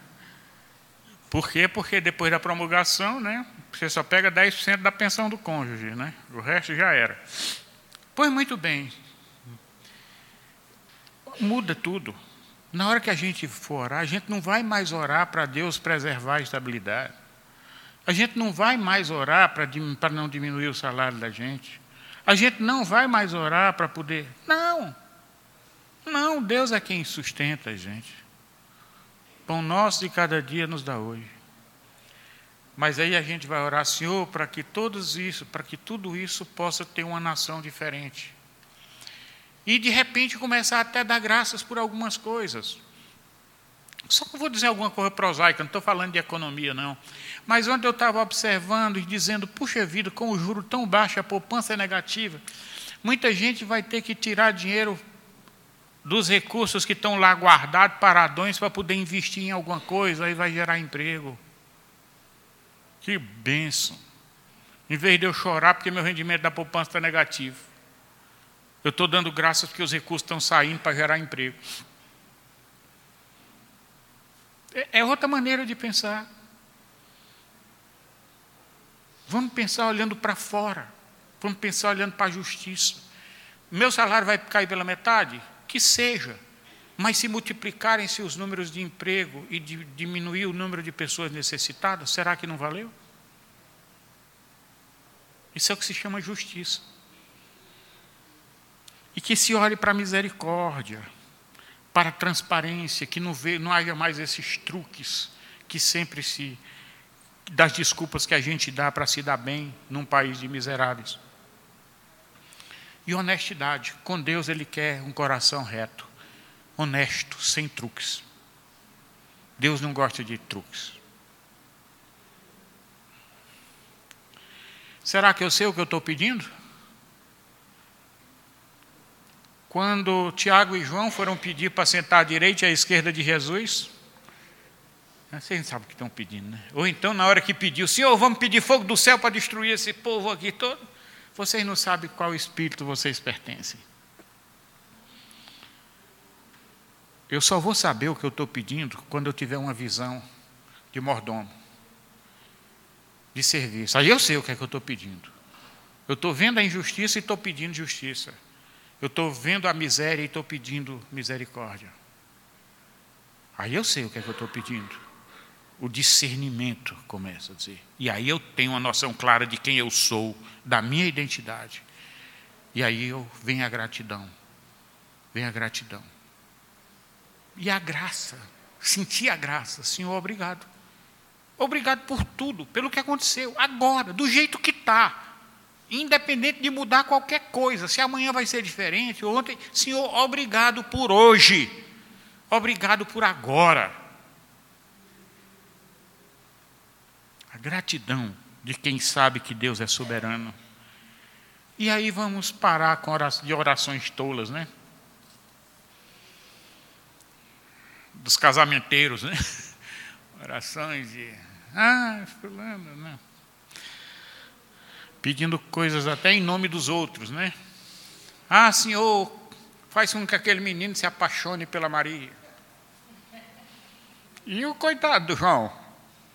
Por quê? Porque depois da promulgação, né, você só pega 10% da pensão do cônjuge, né? o resto já era. Pois muito bem. Muda tudo. Na hora que a gente for orar, a gente não vai mais orar para Deus preservar a estabilidade. A gente não vai mais orar para não diminuir o salário da gente. A gente não vai mais orar para poder. Não. Não, Deus é quem sustenta a gente. Pão nosso de cada dia nos dá hoje. Mas aí a gente vai orar, Senhor, para que todos isso, para que tudo isso possa ter uma nação diferente. E de repente começar até a dar graças por algumas coisas. Só que eu vou dizer alguma coisa prosaica, não estou falando de economia, não. Mas onde eu estava observando e dizendo, puxa vida, com o juro tão baixo, a poupança é negativa, muita gente vai ter que tirar dinheiro dos recursos que estão lá guardados, paradões, para poder investir em alguma coisa, aí vai gerar emprego. Que bênção. Em vez de eu chorar porque meu rendimento da poupança está negativo. Eu estou dando graças porque os recursos estão saindo para gerar emprego. É, é outra maneira de pensar. Vamos pensar olhando para fora. Vamos pensar olhando para a justiça. Meu salário vai cair pela metade? Que seja. Mas se multiplicarem-se os números de emprego e de diminuir o número de pessoas necessitadas, será que não valeu? Isso é o que se chama justiça. E que se olhe para a misericórdia, para a transparência, que não, vê, não haja mais esses truques que sempre se. das desculpas que a gente dá para se dar bem num país de miseráveis. E honestidade. Com Deus Ele quer um coração reto, honesto, sem truques. Deus não gosta de truques. Será que eu sei o que eu estou pedindo? Quando Tiago e João foram pedir para sentar à direita e à esquerda de Jesus, né, vocês não sabem o que estão pedindo, né? Ou então, na hora que pediu, Senhor, vamos pedir fogo do céu para destruir esse povo aqui todo, vocês não sabem qual espírito vocês pertencem. Eu só vou saber o que eu estou pedindo quando eu tiver uma visão de mordomo, de serviço. Aí eu sei o que é que eu estou pedindo. Eu estou vendo a injustiça e estou pedindo justiça. Eu estou vendo a miséria e estou pedindo misericórdia. Aí eu sei o que é que eu estou pedindo. O discernimento começa a dizer. E aí eu tenho uma noção clara de quem eu sou, da minha identidade. E aí eu vem a gratidão. Vem a gratidão. E a graça. Sentir a graça. Senhor, obrigado. Obrigado por tudo, pelo que aconteceu, agora, do jeito que está independente de mudar qualquer coisa, se amanhã vai ser diferente, ontem, Senhor, obrigado por hoje, obrigado por agora. A gratidão de quem sabe que Deus é soberano. E aí vamos parar com orações, de orações tolas, né? Dos casamenteiros, né? Orações de. Ah, fulano, não pedindo coisas até em nome dos outros, né? Ah, Senhor, faz com que aquele menino se apaixone pela Maria. E o coitado do João?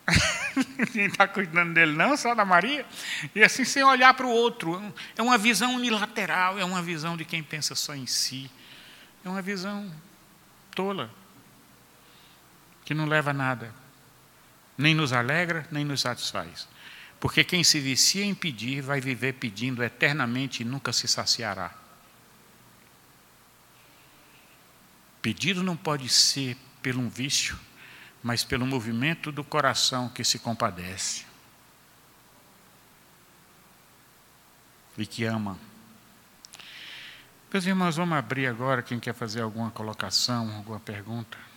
Ninguém está cuidando dele, não, só da Maria. E assim, sem olhar para o outro. É uma visão unilateral, é uma visão de quem pensa só em si. É uma visão tola, que não leva a nada. Nem nos alegra, nem nos satisfaz. Porque quem se vicia em pedir vai viver pedindo eternamente e nunca se saciará. Pedido não pode ser pelo um vício, mas pelo movimento do coração que se compadece e que ama. Meus irmãos, vamos abrir agora. Quem quer fazer alguma colocação, alguma pergunta?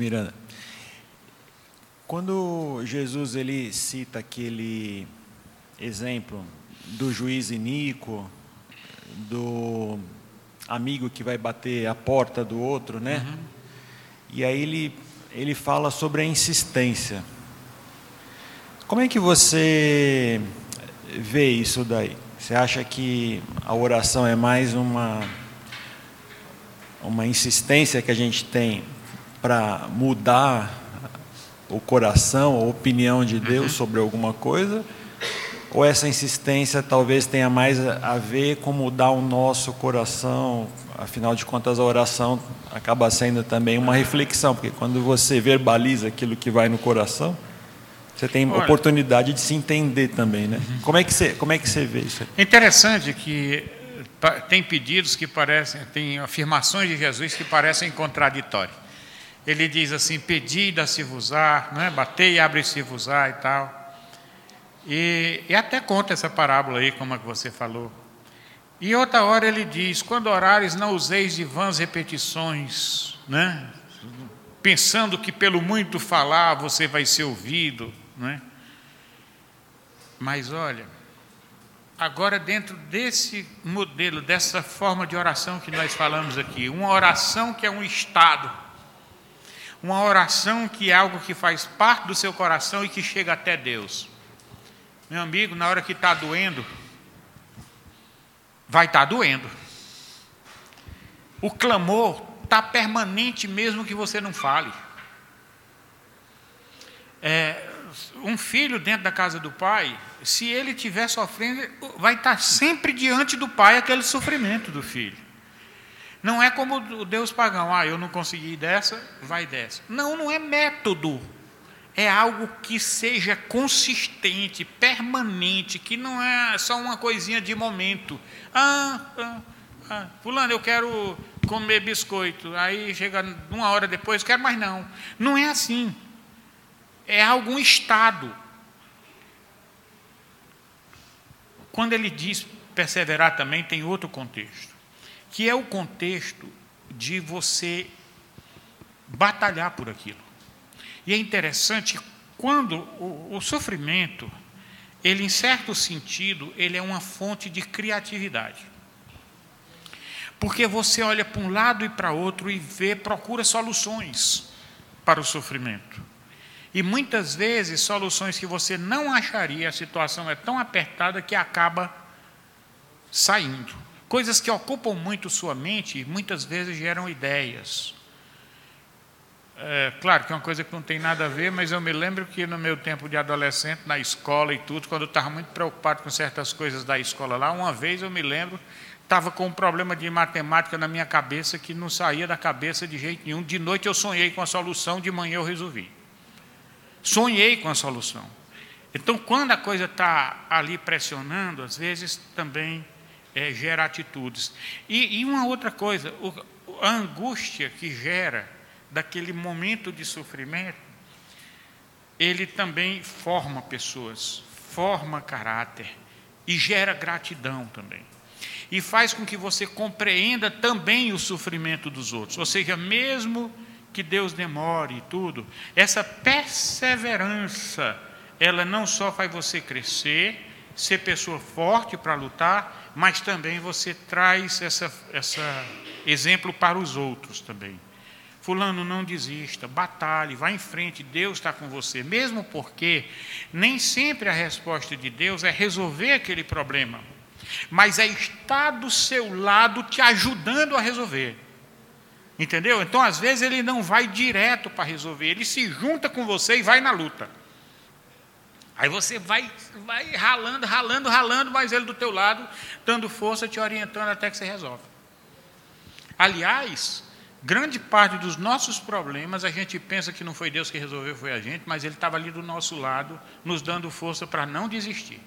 Miranda. Quando Jesus ele cita aquele exemplo do juiz iníquo, do amigo que vai bater a porta do outro, né? Uhum. E aí ele, ele fala sobre a insistência. Como é que você vê isso daí? Você acha que a oração é mais uma, uma insistência que a gente tem para mudar o coração, a opinião de Deus uhum. sobre alguma coisa? Ou essa insistência talvez tenha mais a ver com mudar o nosso coração? Afinal de contas, a oração acaba sendo também uma reflexão, porque quando você verbaliza aquilo que vai no coração, Você tem Olha. oportunidade de se entender também, né? Como é que você, como é que você vê isso? É interessante que tem pedidos que parecem, tem afirmações de Jesus que parecem contraditórias. Ele diz assim: Pedi dá-se-vos-á, né? batei e abre-se-vos-á e tal. E, e até conta essa parábola aí, como é que você falou. E outra hora ele diz: Quando orares, não useis de vãs repetições, né? pensando que pelo muito falar você vai ser ouvido. Né? Mas olha, Agora, dentro desse modelo, dessa forma de oração que nós falamos aqui, uma oração que é um estado, uma oração que é algo que faz parte do seu coração e que chega até Deus. Meu amigo, na hora que está doendo, vai estar doendo. O clamor está permanente mesmo que você não fale. É, um filho dentro da casa do pai, se ele estiver sofrendo, vai estar sempre diante do pai aquele sofrimento do filho. Não é como o Deus pagão, ah, eu não consegui dessa, vai dessa. Não, não é método. É algo que seja consistente, permanente, que não é só uma coisinha de momento. Ah, ah, ah, fulano, eu quero comer biscoito. Aí chega uma hora depois, quero mais não. Não é assim é algum estado. Quando ele diz perseverar também, tem outro contexto, que é o contexto de você batalhar por aquilo. E é interessante quando o, o sofrimento, ele em certo sentido, ele é uma fonte de criatividade. Porque você olha para um lado e para outro e vê, procura soluções para o sofrimento. E muitas vezes soluções que você não acharia, a situação é tão apertada que acaba saindo. Coisas que ocupam muito sua mente, muitas vezes geram ideias. É, claro que é uma coisa que não tem nada a ver, mas eu me lembro que no meu tempo de adolescente, na escola e tudo, quando eu estava muito preocupado com certas coisas da escola lá, uma vez eu me lembro, estava com um problema de matemática na minha cabeça que não saía da cabeça de jeito nenhum. De noite eu sonhei com a solução, de manhã eu resolvi. Sonhei com a solução. Então, quando a coisa está ali pressionando, às vezes também é, gera atitudes. E, e, uma outra coisa, o, a angústia que gera daquele momento de sofrimento, ele também forma pessoas, forma caráter e gera gratidão também. E faz com que você compreenda também o sofrimento dos outros. Ou seja, mesmo que Deus demore e tudo, essa perseverança, ela não só faz você crescer, ser pessoa forte para lutar, mas também você traz essa, essa exemplo para os outros também. Fulano, não desista, batalhe, vá em frente, Deus está com você. Mesmo porque nem sempre a resposta de Deus é resolver aquele problema, mas é estar do seu lado te ajudando a resolver. Entendeu? Então, às vezes, ele não vai direto para resolver, ele se junta com você e vai na luta. Aí você vai, vai ralando, ralando, ralando, mas ele do teu lado, dando força, te orientando até que você resolve. Aliás, grande parte dos nossos problemas, a gente pensa que não foi Deus que resolveu, foi a gente, mas ele estava ali do nosso lado, nos dando força para não desistir.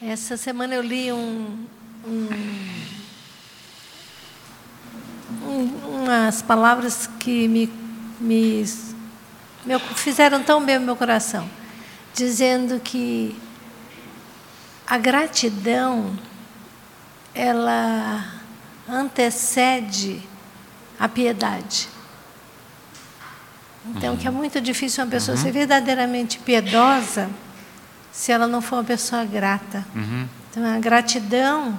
Essa semana eu li um, um, umas palavras que me, me, me fizeram tão bem no meu coração, dizendo que a gratidão ela antecede a piedade. Então, uhum. que é muito difícil uma pessoa uhum. ser verdadeiramente piedosa se ela não for uma pessoa grata. Uhum. Então, a gratidão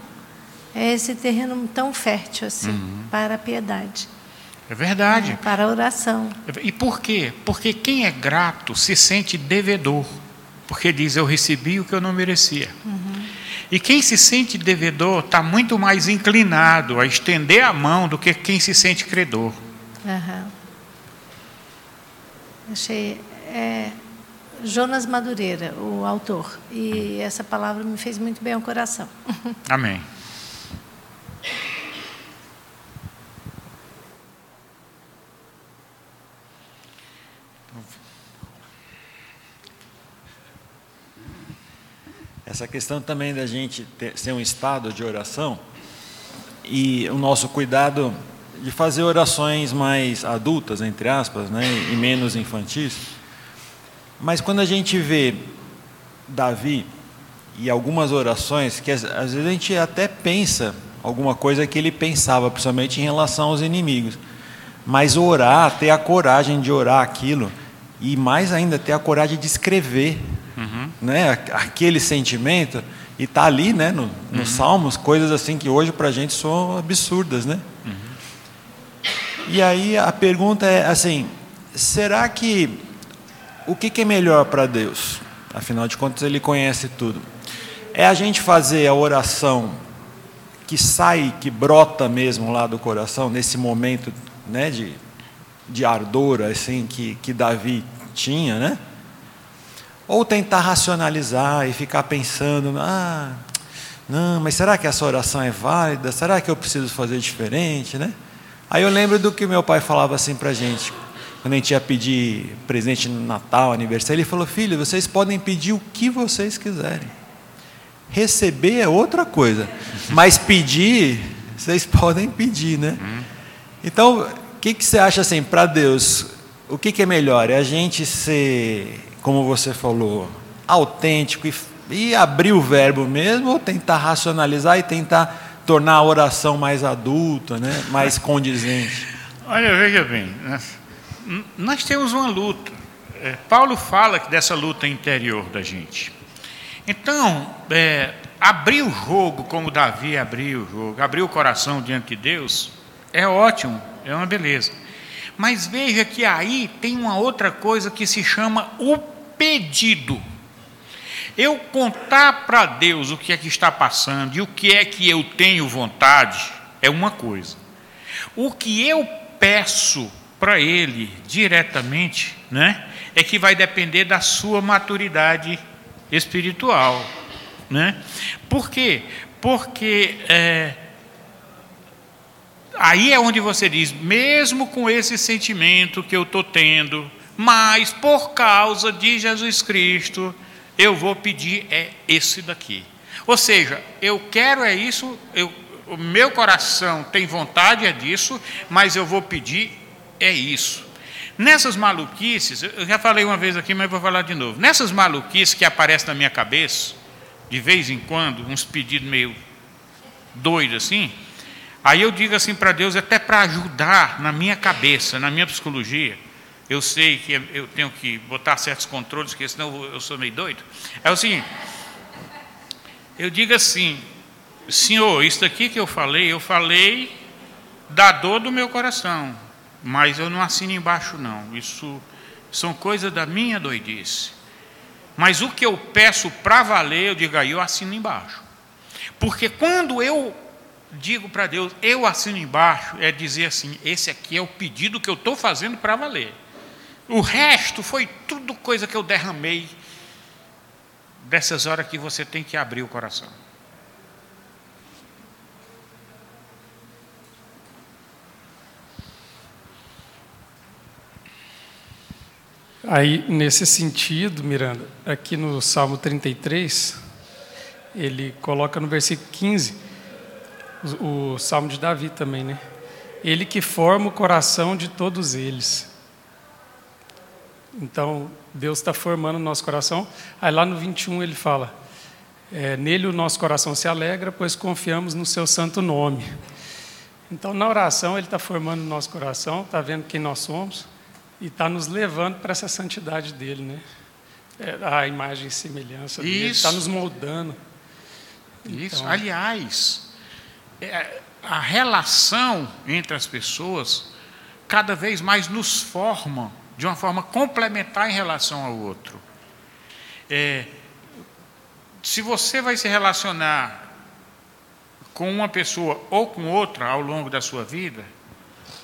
é esse terreno tão fértil assim Uhum. para a piedade, É verdade. né, para a oração. E por quê? Porque quem é grato se sente devedor. Porque diz, eu recebi o que eu não merecia. E quem se sente devedor está muito mais inclinado a estender a mão do que quem se sente credor. Aham. Achei. É, Jonas Madureira, o autor. E essa palavra me fez muito bem ao coração. Amém. Essa questão também da gente ter, ser um estado de oração e o nosso cuidado de fazer orações mais adultas, entre aspas, né, e menos infantis. Mas quando a gente vê Davi e algumas orações, que às vezes a gente até pensa alguma coisa que ele pensava, principalmente em relação aos inimigos. Mas orar, ter a coragem de orar aquilo, e mais ainda, ter a coragem de escrever. Né, aquele sentimento, e está ali né, no, nos uhum. Salmos, coisas assim que hoje para a gente são absurdas. Né? Uhum. E aí a pergunta é assim: será que o que, que é melhor para Deus? Afinal de contas, Ele conhece tudo. É a gente fazer a oração que sai, que brota mesmo lá do coração, nesse momento né, de, de ardor assim, que, que Davi tinha, né? Ou tentar racionalizar e ficar pensando, ah, não, mas será que essa oração é válida? Será que eu preciso fazer diferente, né? Aí eu lembro do que meu pai falava assim para gente, quando a gente ia pedir presente no Natal, aniversário, ele falou: Filho, vocês podem pedir o que vocês quiserem. Receber é outra coisa, mas pedir, vocês podem pedir, né? Então, o que, que você acha assim, para Deus, o que, que é melhor? É a gente ser, como você falou, autêntico e, e abrir o verbo mesmo, ou tentar racionalizar e tentar tornar a oração mais adulta, né? mais condizente? Olha, veja bem, né? nós temos uma luta. É, Paulo fala dessa luta interior da gente. Então, é, abrir o jogo como Davi abriu o jogo, abrir o coração diante de Deus, é ótimo, é uma beleza. Mas veja que aí tem uma outra coisa que se chama o pedido. Eu contar para Deus o que é que está passando e o que é que eu tenho vontade é uma coisa. O que eu peço para ele diretamente, né, é que vai depender da sua maturidade espiritual, né? Por quê? Porque é, aí é onde você diz, mesmo com esse sentimento que eu estou tendo, mas por causa de Jesus Cristo, eu vou pedir é esse daqui. Ou seja, eu quero é isso, eu, o meu coração tem vontade é disso, mas eu vou pedir é isso. Nessas maluquices, eu já falei uma vez aqui, mas vou falar de novo. Nessas maluquices que aparecem na minha cabeça, de vez em quando, uns pedidos meio doidos assim, aí eu digo assim para Deus, até para ajudar na minha cabeça, na minha psicologia. Eu sei que eu tenho que botar certos controles, porque senão eu sou meio doido. É o seguinte: eu digo assim, Senhor, isso aqui que eu falei, eu falei da dor do meu coração mas eu não assino embaixo, não. Isso são coisas da minha doidice. Mas o que eu peço para valer, eu digo aí, eu assino embaixo. Porque quando eu digo para Deus, eu assino embaixo, é dizer assim: esse aqui é o pedido que eu estou fazendo para valer. O resto foi tudo coisa que eu derramei dessas horas que você tem que abrir o coração. Aí, nesse sentido, Miranda, aqui no Salmo 33, ele coloca no versículo 15, o, o Salmo de Davi também, né? Ele que forma o coração de todos eles. Então, Deus está formando o nosso coração. Aí lá no 21 ele fala: é, Nele o nosso coração se alegra, pois confiamos no seu santo nome. Então, na oração, ele está formando o nosso coração, está vendo quem nós somos e está nos levando para essa santidade dele, né? É, a imagem e semelhança dele, está nos moldando. Isso. Então, Aliás, é, a relação entre as pessoas cada vez mais nos forma de uma forma complementar em relação ao outro. É, se você vai se relacionar com uma pessoa ou com outra ao longo da sua vida,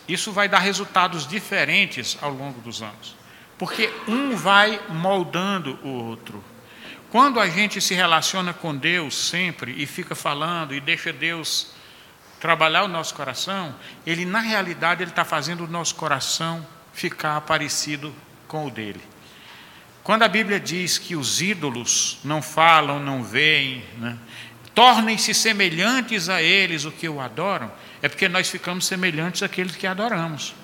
isso vai dar resultados diferentes ao longo dos anos, porque um vai moldando o outro. Quando a gente se relaciona com Deus sempre e fica falando e deixa Deus trabalhar o nosso coração, ele na realidade ele está fazendo o nosso coração ficar parecido com o dele. Quando a Bíblia diz que os ídolos não falam, não veem, né? tornem-se semelhantes a eles o que o adoram, é porque nós ficamos semelhantes àqueles que adoramos.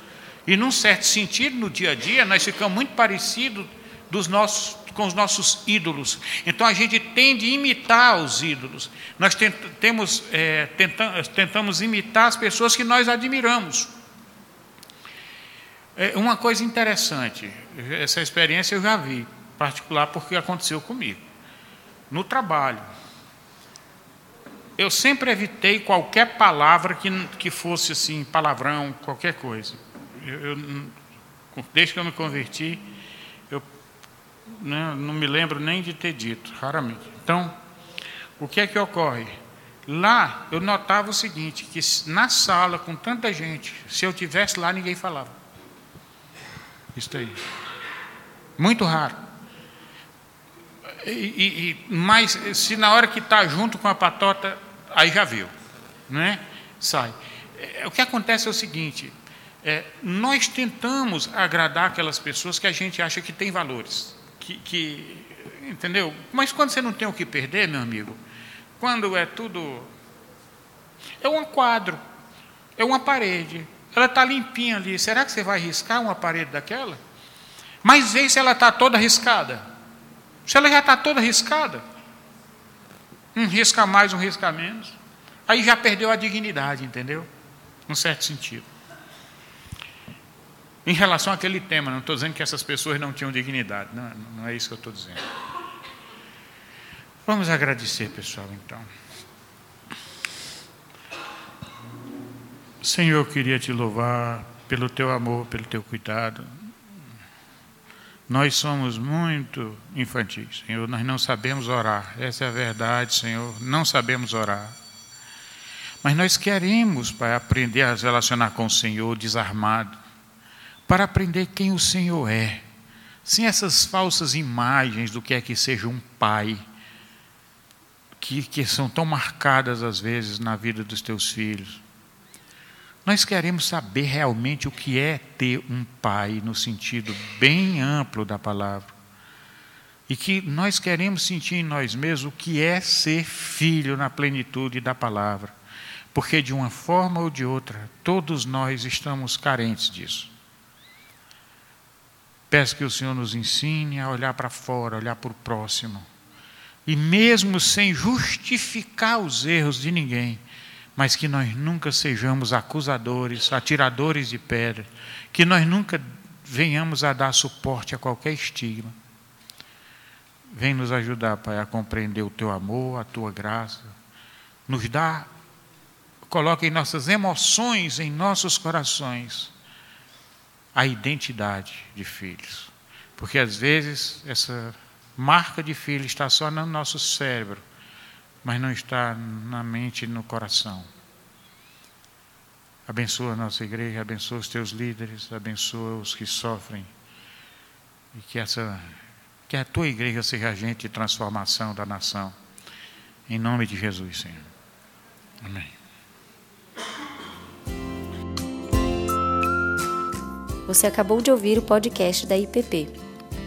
E, num certo sentido, no dia a dia, nós ficamos muito parecidos dos nossos, com os nossos ídolos. Então, a gente tende a imitar os ídolos. Nós temos, é, tentamos, tentamos imitar as pessoas que nós admiramos. É uma coisa interessante, essa experiência eu já vi, particular porque aconteceu comigo. No trabalho, eu sempre evitei qualquer palavra que, que fosse assim, palavrão, qualquer coisa. Eu, eu, desde que eu me converti, eu né, não me lembro nem de ter dito, raramente. Então, o que é que ocorre? Lá eu notava o seguinte, que na sala com tanta gente, se eu tivesse lá ninguém falava. Isso aí. Muito raro. E, e, mas se na hora que está junto com a patota, aí já viu, não é? Sai. É, o que acontece é o seguinte: é, nós tentamos agradar aquelas pessoas que a gente acha que tem valores, que, que, entendeu? Mas quando você não tem o que perder, meu amigo, quando é tudo é um quadro, é uma parede, ela está limpinha ali. Será que você vai riscar uma parede daquela? Mas vê se ela está toda riscada. Se ela já está toda riscada, um risca mais, um risca menos, aí já perdeu a dignidade, entendeu? Num certo sentido. Em relação àquele tema, não estou dizendo que essas pessoas não tinham dignidade, não, não é isso que eu estou dizendo. Vamos agradecer, pessoal, então. Senhor, eu queria te louvar pelo teu amor, pelo teu cuidado. Nós somos muito infantis, Senhor, nós não sabemos orar, essa é a verdade, Senhor, não sabemos orar. Mas nós queremos, Pai, aprender a relacionar com o Senhor desarmado para aprender quem o Senhor é, sem essas falsas imagens do que é que seja um pai, que, que são tão marcadas às vezes na vida dos teus filhos. Nós queremos saber realmente o que é ter um pai, no sentido bem amplo da palavra. E que nós queremos sentir em nós mesmos o que é ser filho na plenitude da palavra. Porque de uma forma ou de outra, todos nós estamos carentes disso. Peço que o Senhor nos ensine a olhar para fora, olhar para o próximo. E mesmo sem justificar os erros de ninguém, mas que nós nunca sejamos acusadores, atiradores de pedra, que nós nunca venhamos a dar suporte a qualquer estigma. Vem nos ajudar, Pai, a compreender o teu amor, a tua graça. Nos dá, coloca em nossas emoções, em nossos corações a identidade de filhos. Porque às vezes essa marca de filho está só no nosso cérebro, mas não está na mente e no coração. Abençoa a nossa igreja, abençoa os teus líderes, abençoa os que sofrem. E que essa que a tua igreja seja agente de transformação da nação. Em nome de Jesus, Senhor. Amém. Você acabou de ouvir o podcast da IPP.